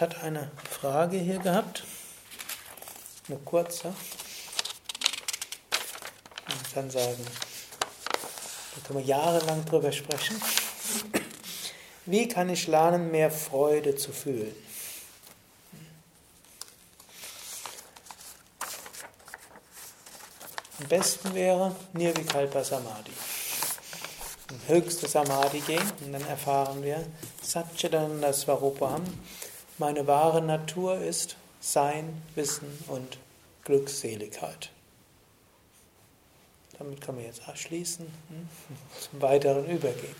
ich hatte eine Frage hier gehabt, eine kurze. Ich kann sagen, da können wir jahrelang drüber sprechen. Wie kann ich lernen, mehr Freude zu fühlen? Am besten wäre Nirvikalpa Samadhi. In höchste Samadhi gehen und dann erfahren wir Satchitananda Svarupam. Meine wahre Natur ist Sein, Wissen und Glückseligkeit. Damit kann man jetzt abschließen, hm, zum weiteren übergehen.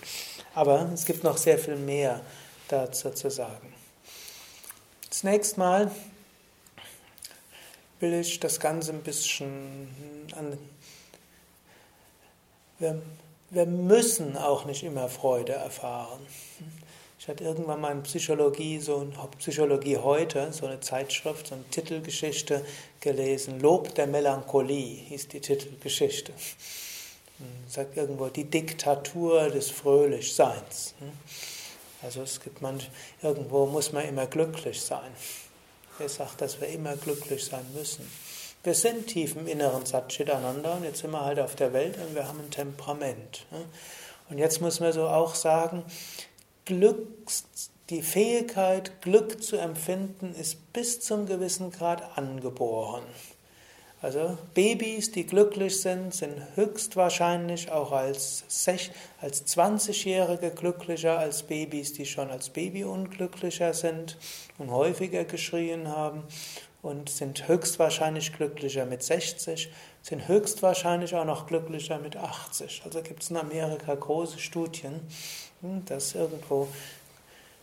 Aber es gibt noch sehr viel mehr dazu zu sagen. Zunächst mal will ich das Ganze ein bisschen an. Wir, wir müssen auch nicht immer Freude erfahren. Ich hatte irgendwann mal in Psychologie, so in Psychologie heute, so eine Zeitschrift, so eine Titelgeschichte gelesen. Lob der Melancholie hieß die Titelgeschichte. Sagt irgendwo die Diktatur des Fröhlichseins. Also es gibt man, irgendwo muss man immer glücklich sein. Wer sagt, dass wir immer glücklich sein müssen? Wir sind tief im inneren Satchitananda und jetzt sind wir halt auf der Welt und wir haben ein Temperament. Und jetzt muss man so auch sagen, Glück, die Fähigkeit, Glück zu empfinden, ist bis zum gewissen Grad angeboren. Also Babys, die glücklich sind, sind höchstwahrscheinlich auch als, als 20-Jährige glücklicher als Babys, die schon als Baby unglücklicher sind und häufiger geschrien haben und sind höchstwahrscheinlich glücklicher mit 60, sind höchstwahrscheinlich auch noch glücklicher mit 80. Also gibt es in Amerika große Studien, dass irgendwo,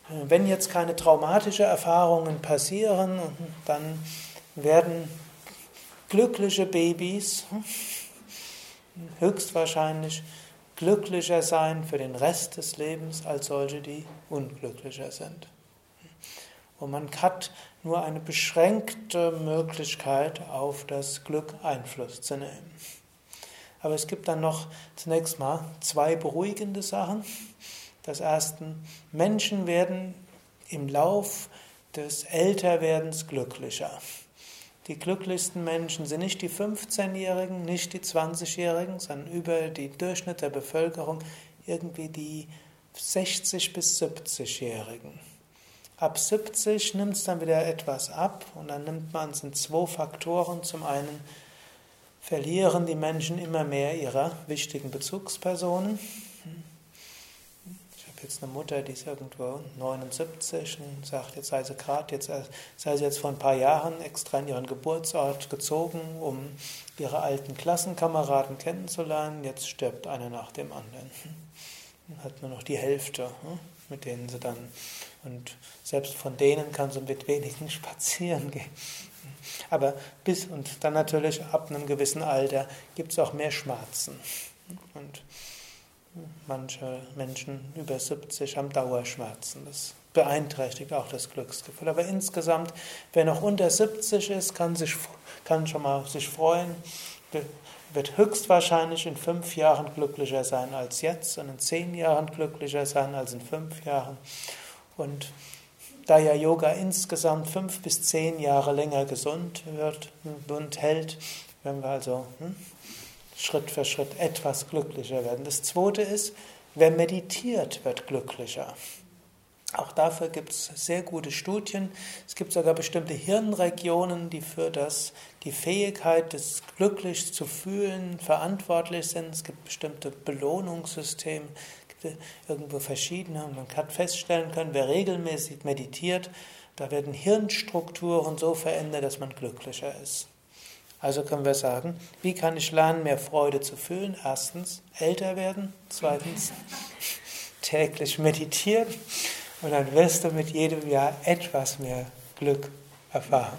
äh, wenn jetzt keine traumatischen Erfahrungen passieren, dann werden glückliche Babys hm, höchstwahrscheinlich glücklicher sein für den Rest des Lebens als solche, die unglücklicher sind. Und man hat nur eine beschränkte Möglichkeit, auf das Glück Einfluss zu nehmen. Aber es gibt dann noch zunächst mal zwei beruhigende Sachen. Das erste, Menschen werden im Lauf des Älterwerdens glücklicher. Die glücklichsten Menschen sind nicht die 15-Jährigen, nicht die 20-Jährigen, sondern über die Durchschnitt der Bevölkerung irgendwie die 60- bis 70-Jährigen. Ab 70 nimmt es dann wieder etwas ab und dann nimmt man es in zwei Faktoren. Zum einen verlieren die Menschen immer mehr ihrer wichtigen Bezugspersonen jetzt eine Mutter, die ist irgendwo 79 und sagt, jetzt sei sie gerade, jetzt sei sie jetzt vor ein paar Jahren extra in ihren Geburtsort gezogen, um ihre alten Klassenkameraden kennenzulernen. Jetzt stirbt einer nach dem anderen. Dann hat man noch die Hälfte, hm, mit denen sie dann, und selbst von denen kann sie mit wenigen spazieren gehen. Aber bis, und dann natürlich ab einem gewissen Alter gibt es auch mehr Schmerzen. Und Manche Menschen über 70 haben Dauerschmerzen. Das beeinträchtigt auch das Glücksgefühl. Aber insgesamt, wer noch unter 70 ist, kann, sich, kann schon mal sich freuen, wird höchstwahrscheinlich in fünf Jahren glücklicher sein als jetzt und in zehn Jahren glücklicher sein als in fünf Jahren. Und da ja Yoga insgesamt fünf bis zehn Jahre länger gesund wird und hält, wenn wir also hm, Schritt für Schritt etwas glücklicher werden. Das zweite ist, wer meditiert, wird glücklicher. Auch dafür gibt es sehr gute Studien. Es gibt sogar bestimmte Hirnregionen, die für das, die Fähigkeit, das glücklich zu fühlen, verantwortlich sind. Es gibt bestimmte Belohnungssysteme, irgendwo verschiedene. Und man hat feststellen können, wer regelmäßig meditiert, da werden Hirnstrukturen so verändert, dass man glücklicher ist. Also können wir sagen, wie kann ich lernen, mehr Freude zu fühlen? Erstens, älter werden. Zweitens, täglich meditieren. Und dann wirst du mit jedem Jahr etwas mehr Glück erfahren.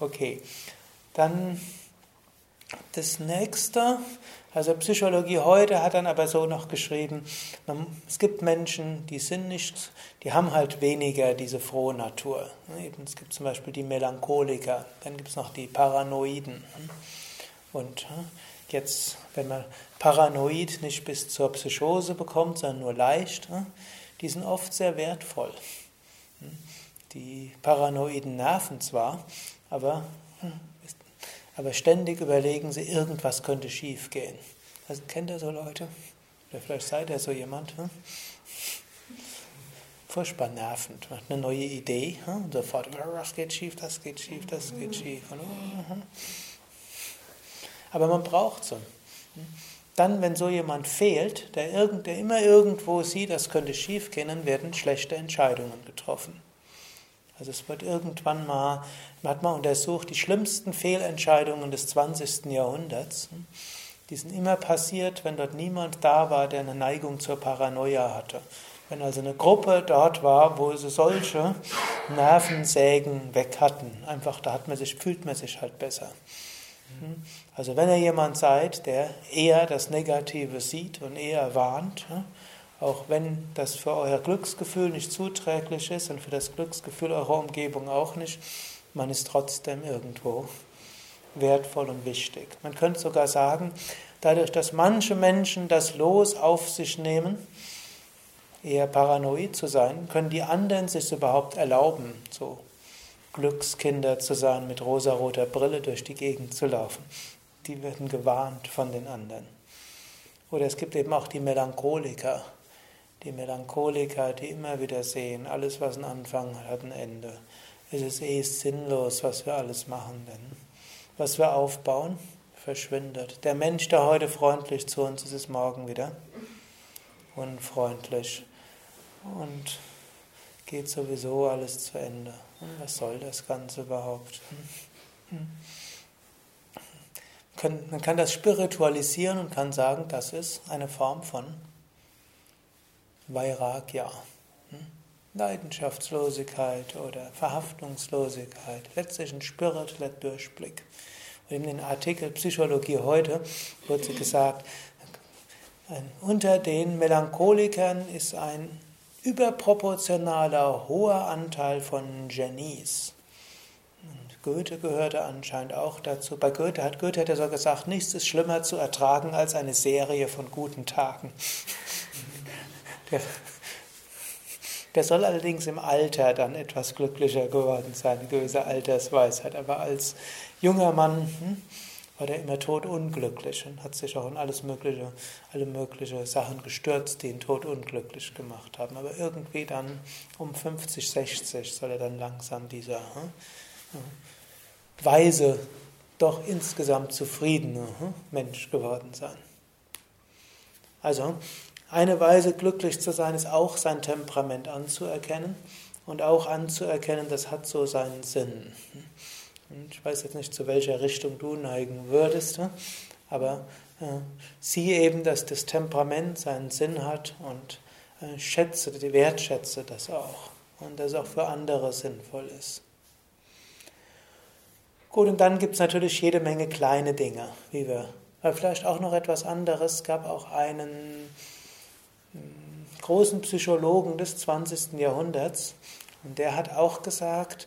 Okay, dann das nächste, also Psychologie heute hat dann aber so noch geschrieben, es gibt Menschen, die sind nicht, die haben halt weniger diese frohe Natur. Es gibt zum Beispiel die Melancholiker, dann gibt es noch die Paranoiden. Und jetzt, wenn man Paranoid nicht bis zur Psychose bekommt, sondern nur leicht, die sind oft sehr wertvoll. Die Paranoiden nerven zwar, aber, aber ständig überlegen sie, irgendwas könnte schief gehen. Also, kennt ihr so Leute? Oder vielleicht seid ihr so jemand. Hm? Furchtbar nervend. Man hat eine neue Idee hm? und sofort, das geht schief, das geht schief, das geht schief. Und, uh, aber man braucht so. Dann, wenn so jemand fehlt, der, irgend, der immer irgendwo sieht, das könnte schief gehen, dann werden schlechte Entscheidungen getroffen. Also es wird irgendwann mal, man hat mal untersucht, die schlimmsten Fehlentscheidungen des 20. Jahrhunderts, die sind immer passiert, wenn dort niemand da war, der eine Neigung zur Paranoia hatte. Wenn also eine Gruppe dort war, wo sie solche Nervensägen weg hatten, einfach da hat man sich, fühlt man sich halt besser. Hm? Also wenn ihr jemand seid, der eher das Negative sieht und eher warnt? Auch wenn das für euer Glücksgefühl nicht zuträglich ist und für das Glücksgefühl eurer Umgebung auch nicht, man ist trotzdem irgendwo wertvoll und wichtig. Man könnte sogar sagen, dadurch, dass manche Menschen das Los auf sich nehmen, eher paranoid zu sein, können die anderen sich überhaupt erlauben, so Glückskinder zu sein, mit rosaroter Brille durch die Gegend zu laufen. Die werden gewarnt von den anderen. Oder es gibt eben auch die Melancholiker. Die Melancholiker, die immer wieder sehen, alles, was einen Anfang hat, hat ein Ende. Es ist eh sinnlos, was wir alles machen, denn was wir aufbauen, verschwindet. Der Mensch, der heute freundlich zu uns ist, ist morgen wieder unfreundlich. Und geht sowieso alles zu Ende. Was soll das Ganze überhaupt? Man kann das spiritualisieren und kann sagen, das ist eine Form von Vairagya. Leidenschaftslosigkeit oder Verhaftungslosigkeit, letztlich ein spiritueller Durchblick. Und in den Artikel Psychologie heute wurde gesagt, unter den Melancholikern ist ein überproportionaler hoher Anteil von Genies. Und Goethe gehörte anscheinend auch dazu. Bei Goethe hat Goethe ja so gesagt, nichts ist schlimmer zu ertragen als eine Serie von guten Tagen. Der, der soll allerdings im Alter dann etwas glücklicher geworden sein, eine gewisse Altersweisheit. Aber als junger Mann hm, war der immer todunglücklich und hat sich auch in alles mögliche, alle möglichen Sachen gestürzt, die ihn todunglücklich gemacht haben. Aber irgendwie dann um 50, 60 soll er dann langsam dieser hm, weise, doch insgesamt zufriedene hm, Mensch geworden sein. Also, eine Weise glücklich zu sein ist auch sein Temperament anzuerkennen und auch anzuerkennen, das hat so seinen Sinn. Ich weiß jetzt nicht, zu welcher Richtung du neigen würdest, aber äh, sieh eben, dass das Temperament seinen Sinn hat und äh, schätze, wertschätze das auch und das auch für andere sinnvoll ist. Gut, und dann gibt es natürlich jede Menge kleine Dinge, wie wir, weil vielleicht auch noch etwas anderes, es gab auch einen hm, großen Psychologen des 20. Jahrhunderts und der hat auch gesagt,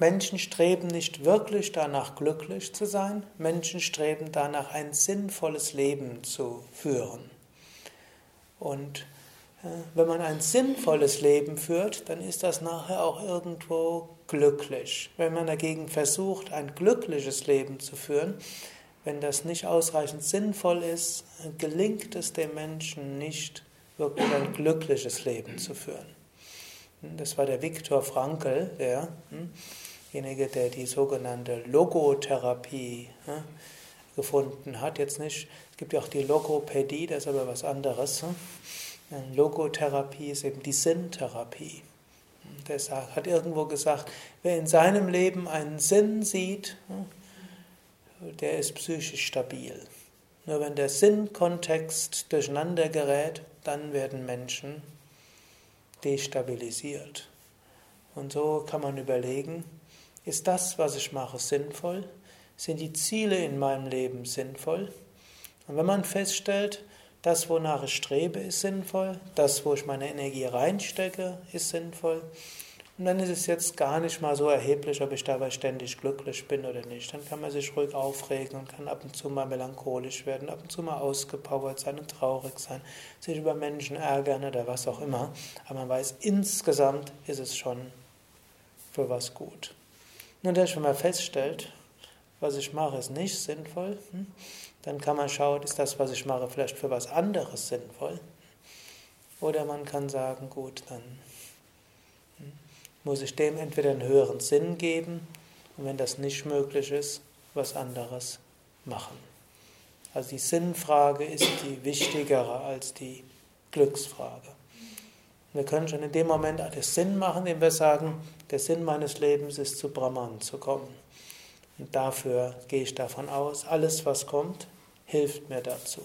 Menschen streben nicht wirklich danach, glücklich zu sein. Menschen streben danach, ein sinnvolles Leben zu führen. Und äh, wenn man ein sinnvolles Leben führt, dann ist das nachher auch irgendwo glücklich. Wenn man dagegen versucht, ein glückliches Leben zu führen, wenn das nicht ausreichend sinnvoll ist, gelingt es dem Menschen nicht, wirklich ein glückliches Leben zu führen. Das war der Viktor Frankl, derjenige, der die sogenannte Logotherapie gefunden hat. Jetzt nicht, es gibt ja auch die Logopädie, das ist aber was anderes. Logotherapie ist eben die Sinntherapie. Der hat irgendwo gesagt, wer in seinem Leben einen Sinn sieht, der ist psychisch stabil. Nur wenn der Sinnkontext durcheinander gerät, dann werden Menschen destabilisiert. Und so kann man überlegen, ist das, was ich mache, sinnvoll? Sind die Ziele in meinem Leben sinnvoll? Und wenn man feststellt, das, wonach ich strebe, ist sinnvoll, das, wo ich meine Energie reinstecke, ist sinnvoll, Und dann ist es jetzt gar nicht mal so erheblich, ob ich dabei ständig glücklich bin oder nicht. Dann kann man sich ruhig aufregen und kann ab und zu mal melancholisch werden, ab und zu mal ausgepowert sein und traurig sein, sich über Menschen ärgern oder was auch immer. Aber man weiß, insgesamt ist es schon für was gut. Nun, wenn man feststellt, was ich mache, ist nicht sinnvoll, hm, dann kann man schauen, ist das, was ich mache, vielleicht für was anderes sinnvoll. Oder man kann sagen, gut, dann muss ich dem entweder einen höheren Sinn geben und wenn das nicht möglich ist, was anderes machen. Also die Sinnfrage ist die wichtigere als die Glücksfrage. Wir können schon in dem Moment alles Sinn machen, indem wir sagen, der Sinn meines Lebens ist zu Brahman zu kommen. Und dafür gehe ich davon aus, alles was kommt, hilft mir dazu.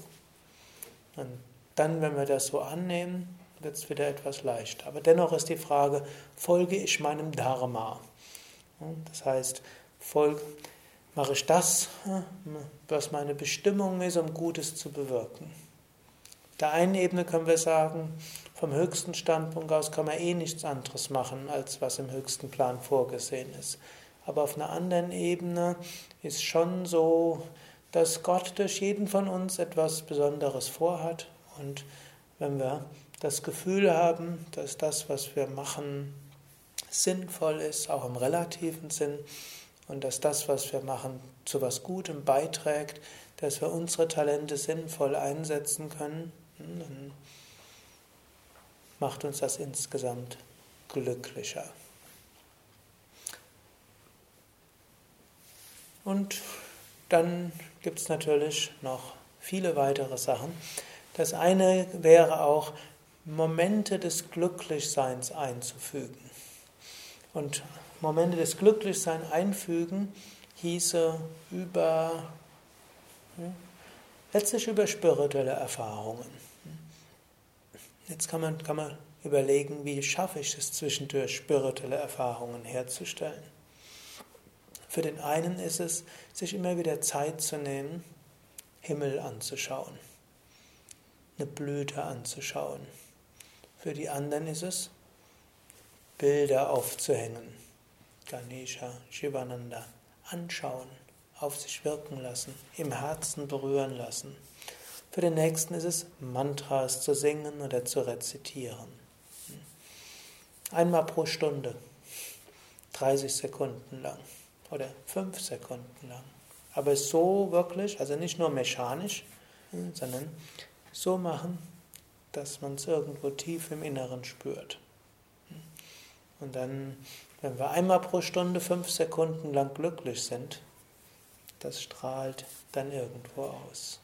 Und dann, wenn wir das so annehmen, wird es wieder etwas leichter. Aber dennoch ist die Frage, folge ich meinem Dharma? Das heißt, folge, mache ich das, was meine Bestimmung ist, um Gutes zu bewirken. Auf der einen Ebene können wir sagen, vom höchsten Standpunkt aus kann man eh nichts anderes machen, als was im höchsten Plan vorgesehen ist. Aber auf einer anderen Ebene ist schon so, dass Gott durch jeden von uns etwas Besonderes vorhat. Und wenn wir das Gefühl haben, dass das, was wir machen, sinnvoll ist, auch im relativen Sinn, und dass das, was wir machen, zu was Gutem beiträgt, dass wir unsere Talente sinnvoll einsetzen können, hm, dann macht uns das insgesamt glücklicher. Und dann gibt es natürlich noch viele weitere Sachen. Das eine wäre auch, Momente des Glücklichseins einzufügen. Und Momente des Glücklichseins einfügen hieße über, letztlich über spirituelle Erfahrungen. Jetzt kann man, kann man überlegen, wie schaffe ich es zwischendurch, spirituelle Erfahrungen herzustellen. Für den einen ist es, sich immer wieder Zeit zu nehmen, Himmel anzuschauen, eine Blüte anzuschauen für die anderen ist es, Bilder aufzuhängen. Ganesha, Shivananda, anschauen, auf sich wirken lassen, im Herzen berühren lassen. Für den nächsten ist es, Mantras zu singen oder zu rezitieren. Einmal pro Stunde, 30 Sekunden lang oder 5 Sekunden lang. Aber so wirklich, also nicht nur mechanisch, sondern so machen, dass man es irgendwo tief im Inneren spürt. Und dann, wenn wir einmal pro Stunde fünf Sekunden lang glücklich sind, das strahlt dann irgendwo aus.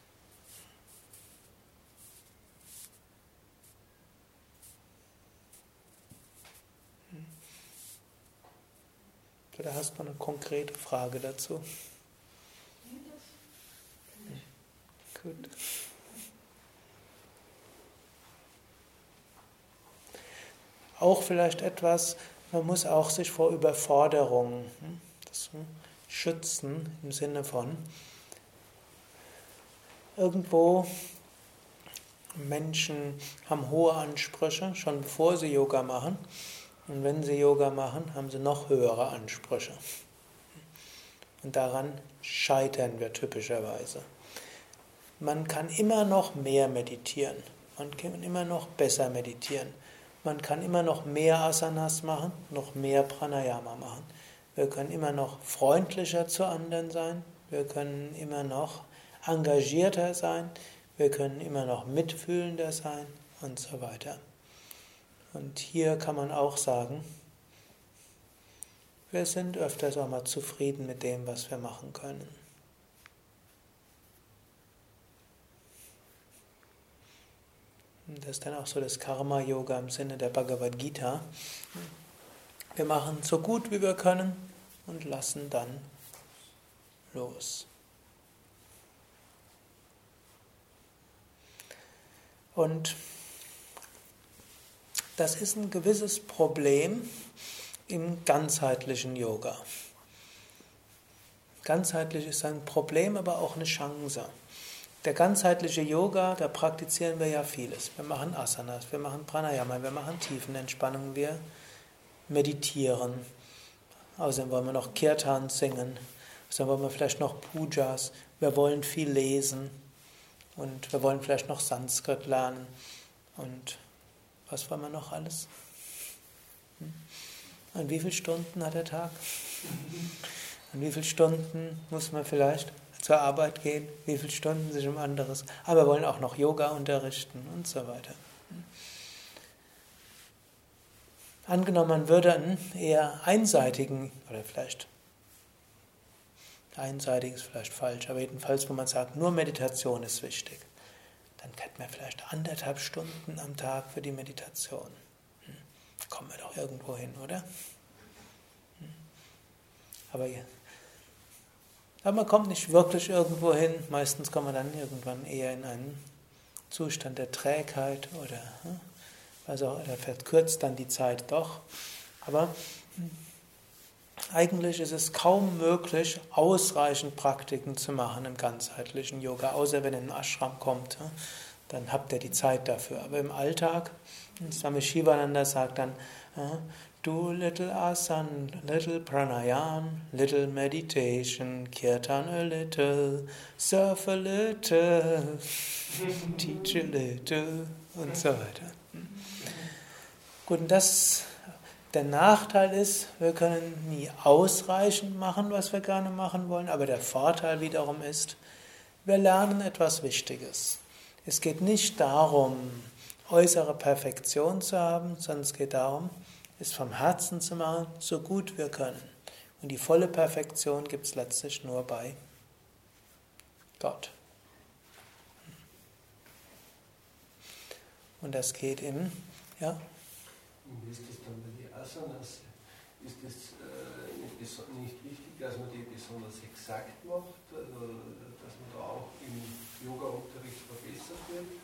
Oder hast du eine konkrete Frage dazu? Gut. auch vielleicht etwas, man muss auch sich vor Überforderungen hm, hm, schützen im Sinne von irgendwo Menschen haben hohe Ansprüche, schon bevor sie Yoga machen. Und wenn sie Yoga machen, haben sie noch höhere Ansprüche. Und daran scheitern wir typischerweise. Man kann immer noch mehr meditieren. Man kann immer noch besser meditieren. Man kann immer noch mehr Asanas machen, noch mehr Pranayama machen. Wir können immer noch freundlicher zu anderen sein. Wir können immer noch engagierter sein. Wir können immer noch mitfühlender sein und so weiter. Und hier kann man auch sagen, wir sind öfters auch mal zufrieden mit dem, was wir machen können. Das ist dann auch so das Karma-Yoga im Sinne der Bhagavad Gita. Wir machen so gut wie wir können und lassen dann los. Und das ist ein gewisses Problem im ganzheitlichen Yoga. Ganzheitlich ist ein Problem, aber auch eine Chance. Der ganzheitliche Yoga, da praktizieren wir ja vieles. Wir machen Asanas, wir machen Pranayama, wir machen Tiefenentspannung, wir meditieren. Außerdem wollen wir noch Kirtan singen. Außerdem wollen wir vielleicht noch Pujas. Wir wollen viel lesen. Und wir wollen vielleicht noch Sanskrit lernen. Und was wollen wir noch alles? Hm? Und wie viele Stunden hat der Tag? Und wie viele Stunden muss man vielleicht zur Arbeit gehen? Wie viele Stunden sich um anderes? Aber wollen auch noch Yoga unterrichten und so weiter. Angenommen, man würde einen eher einseitigen, oder vielleicht einseitig ist vielleicht falsch, aber jedenfalls, wo man sagt, nur Meditation ist wichtig, dann hätten wir vielleicht anderthalb Stunden am Tag für die Meditation. Hm. Kommen wir doch irgendwo hin, oder? Hm. Aber, aber man kommt nicht wirklich irgendwo hin. Meistens kommt man dann irgendwann eher in einen Zustand der Trägheit oder hm, also er verkürzt dann die Zeit doch. Aber eigentlich ist es kaum möglich, ausreichend Praktiken zu machen im ganzheitlichen Yoga, außer wenn ihr in den Ashram kommt, dann habt ihr die Zeit dafür. Aber im Alltag, Swami Shivananda sagt dann, do little asan, little pranayam, little meditation, kirtan a little, surf a little, teach a little und so weiter. Gut, und das, der Nachteil ist, wir können nie ausreichend machen, was wir gerne machen wollen, aber der Vorteil wiederum ist, wir lernen etwas Wichtiges. Es geht nicht darum, äußere Perfektion zu haben, sondern es geht darum, es vom Herzen zu machen, so gut wir können. Und die volle Perfektion gibt es letztlich nur bei Gott. Und das geht im, ja, und wie ist das dann bei den Asanas? Ist das äh, nicht, wichtig, dass man die besonders exakt macht, also, dass man da auch im Yoga-Unterricht verbessert wird?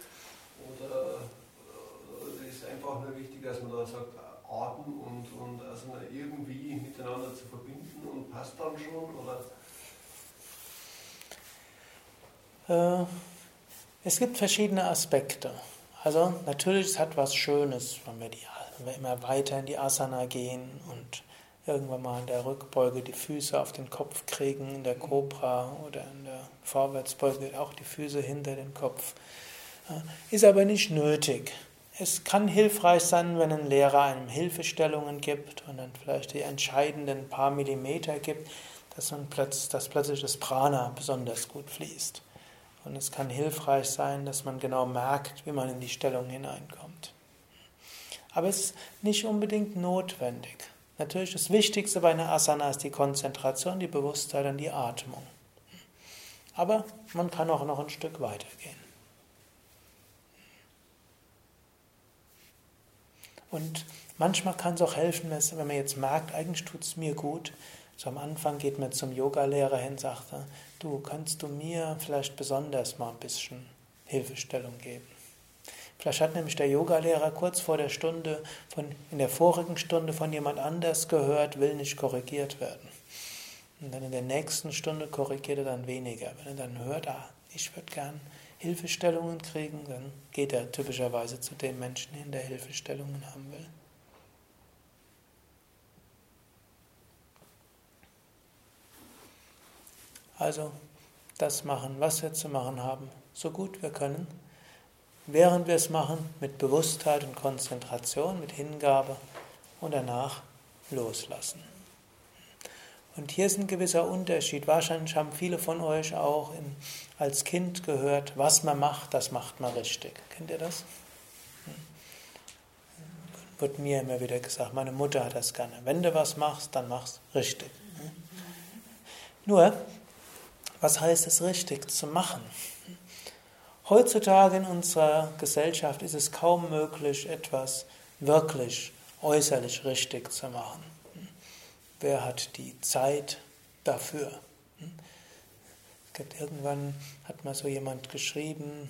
Oder äh, ist einfach nur wichtig, dass man da sagt, Atem und, und Asana irgendwie miteinander zu verbinden und passt dann schon? Oder? Äh, es gibt verschiedene Aspekte. Also natürlich, es hat was Schönes, wenn wir die wenn wir immer weiter in die Asana gehen und irgendwann mal in der Rückbeuge die Füße auf den Kopf kriegen, in der Cobra oder in der Vorwärtsbeuge auch die Füße hinter den Kopf. Ist aber nicht nötig. Es kann hilfreich sein, wenn ein Lehrer einem Hilfestellungen gibt und dann vielleicht die entscheidenden paar Millimeter gibt, dass, man plötzlich, dass plötzlich das Prana besonders gut fließt. Und es kann hilfreich sein, dass man genau merkt, wie man in die Stellung hineinkommt. Aber es ist nicht unbedingt notwendig. Natürlich das Wichtigste bei einer Asana ist die Konzentration, die Bewusstheit und die Atmung. Aber man kann auch noch ein Stück weitergehen. Und manchmal kann es auch helfen, wenn man jetzt merkt, eigentlich tut es mir gut. So am Anfang geht man zum Yogalehrer hin und sagt, du, kannst du mir vielleicht besonders mal ein bisschen Hilfestellung geben. Vielleicht hat nämlich der Yogalehrer kurz vor der Stunde, von, in der vorigen Stunde von jemand anders gehört, will nicht korrigiert werden. Und dann in der nächsten Stunde korrigiert er dann weniger. Wenn er dann hört, ah, ich würde gern Hilfestellungen kriegen, dann geht er typischerweise zu dem Menschen hin, der Hilfestellungen haben will. Also das machen, was wir zu machen haben, so gut wir können während wir es machen, mit Bewusstheit und Konzentration, mit Hingabe und danach loslassen. Und hier ist ein gewisser Unterschied. Wahrscheinlich haben viele von euch auch in, als Kind gehört, was man macht, das macht man richtig. Kennt ihr das? Hm. Wird mir immer wieder gesagt, meine Mutter hat das gerne. Wenn du was machst, dann machst richtig. Nur, was heißt es richtig zu machen? Heutzutage in unserer Gesellschaft ist es kaum möglich, etwas wirklich äußerlich richtig zu machen. Wer hat die Zeit dafür? Irgendwann hat mal so jemand geschrieben,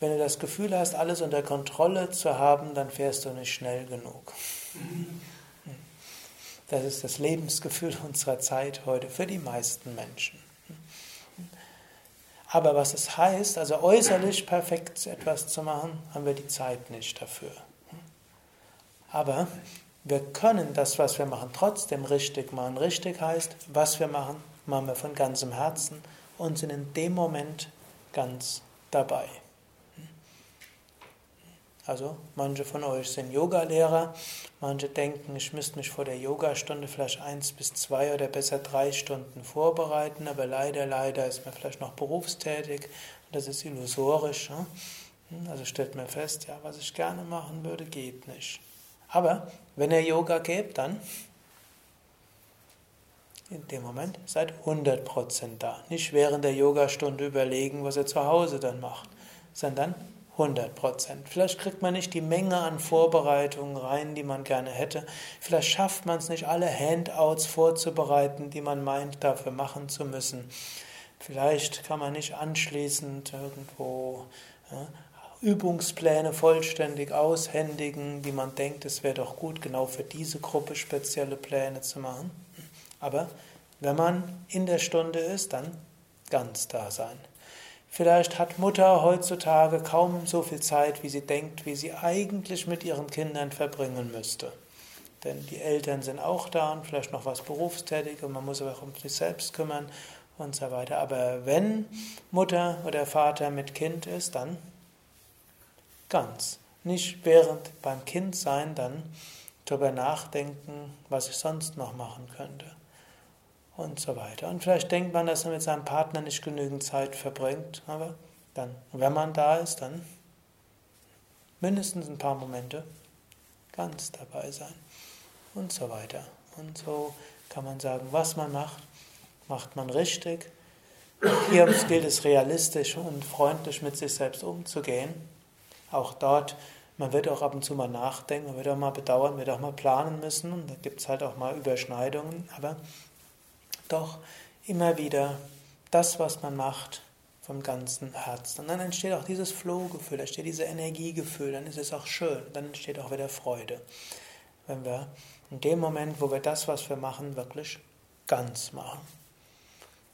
wenn du das Gefühl hast, alles unter Kontrolle zu haben, dann fährst du nicht schnell genug. Das ist das Lebensgefühl unserer Zeit heute für die meisten Menschen. Aber was es heißt, also äußerlich perfekt etwas zu machen, haben wir die Zeit nicht dafür. Aber wir können das, was wir machen, trotzdem richtig machen. Richtig heißt, was wir machen, machen wir von ganzem Herzen und sind in dem Moment ganz dabei. Also manche von euch sind Yogalehrer, manche denken, ich müsste mich vor der Yogastunde vielleicht eins bis zwei oder besser drei Stunden vorbereiten, aber leider, leider ist man vielleicht noch berufstätig und das ist illusorisch. Ne? Also stellt mir fest, ja, was ich gerne machen würde, geht nicht. Aber wenn ihr Yoga gebt, dann in dem Moment seid 100% da. Nicht während der Yogastunde überlegen, was ihr zu Hause dann macht, sondern 100 Prozent. Vielleicht kriegt man nicht die Menge an Vorbereitungen rein, die man gerne hätte. Vielleicht schafft man es nicht, alle Handouts vorzubereiten, die man meint, dafür machen zu müssen. Vielleicht kann man nicht anschließend irgendwo Übungspläne vollständig aushändigen, die man denkt, es wäre doch gut, genau für diese Gruppe spezielle Pläne zu machen. Aber wenn man in der Stunde ist, dann ganz da sein. Vielleicht hat Mutter heutzutage kaum so viel Zeit, wie sie denkt, wie sie eigentlich mit ihren Kindern verbringen müsste. Denn die Eltern sind auch da und vielleicht noch was berufstätig und man muss sich auch um sich selbst kümmern und so weiter. Aber wenn Mutter oder Vater mit Kind ist, dann ganz. Nicht während beim Kind sein, dann darüber nachdenken, was ich sonst noch machen könnte und so weiter. Und vielleicht denkt man, dass man mit seinem Partner nicht genügend Zeit verbringt, aber dann, wenn man da ist, dann mindestens ein paar Momente ganz dabei sein und so weiter. Und so kann man sagen, was man macht, macht man richtig. Hier gilt es realistisch und freundlich mit sich selbst umzugehen. Auch dort, man wird auch ab und zu mal nachdenken, man wird auch mal bedauern, man wird auch mal planen müssen und da gibt es halt auch mal Überschneidungen, aber doch immer wieder das, was man macht, vom ganzen Herzen. Und dann entsteht auch dieses Flow-Gefühl, da entsteht dieses Energiegefühl, dann ist es auch schön, dann entsteht auch wieder Freude. Wenn wir in dem Moment, wo wir das, was wir machen, wirklich ganz machen.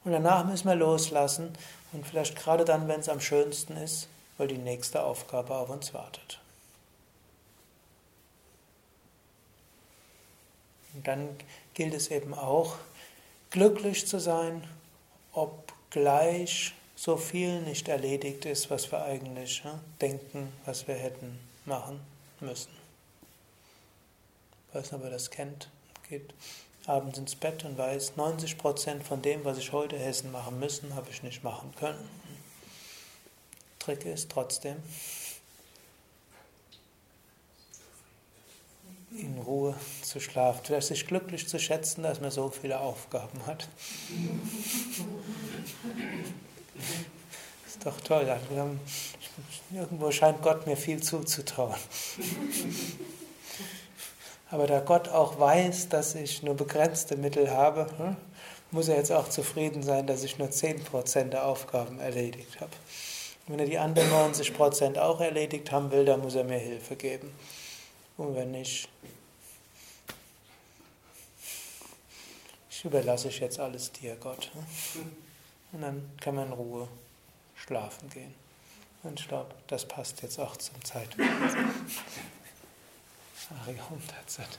Und danach müssen wir loslassen und vielleicht gerade dann, wenn es am schönsten ist, weil die nächste Aufgabe auf uns wartet. Und dann gilt es eben auch, glücklich zu sein, obgleich so viel nicht erledigt ist, was wir eigentlich ja, denken, was wir hätten machen müssen. Ich weiß nicht, ob ihr das kennt. Geht abends ins Bett und weiß, 90% von dem, was ich heute Hessen machen müssen, habe ich nicht machen können. Trick ist trotzdem, in Ruhe zu schlafen, vielleicht sich glücklich zu schätzen, dass man so viele Aufgaben hat. ist doch toll. Also irgendwo scheint Gott mir viel zuzutrauen. Aber da Gott auch weiß, dass ich nur begrenzte Mittel habe, hm, muss er jetzt auch zufrieden sein, dass ich nur 10% der Aufgaben erledigt habe. Wenn er die anderen 90% auch erledigt haben will, dann muss er mir Hilfe geben. Und wenn nicht, ich überlasse ich jetzt alles dir, Gott. Und dann kann man in Ruhe schlafen gehen. Und ich glaube, das passt jetzt auch zum Zeitpunkt. Arium Tatsat.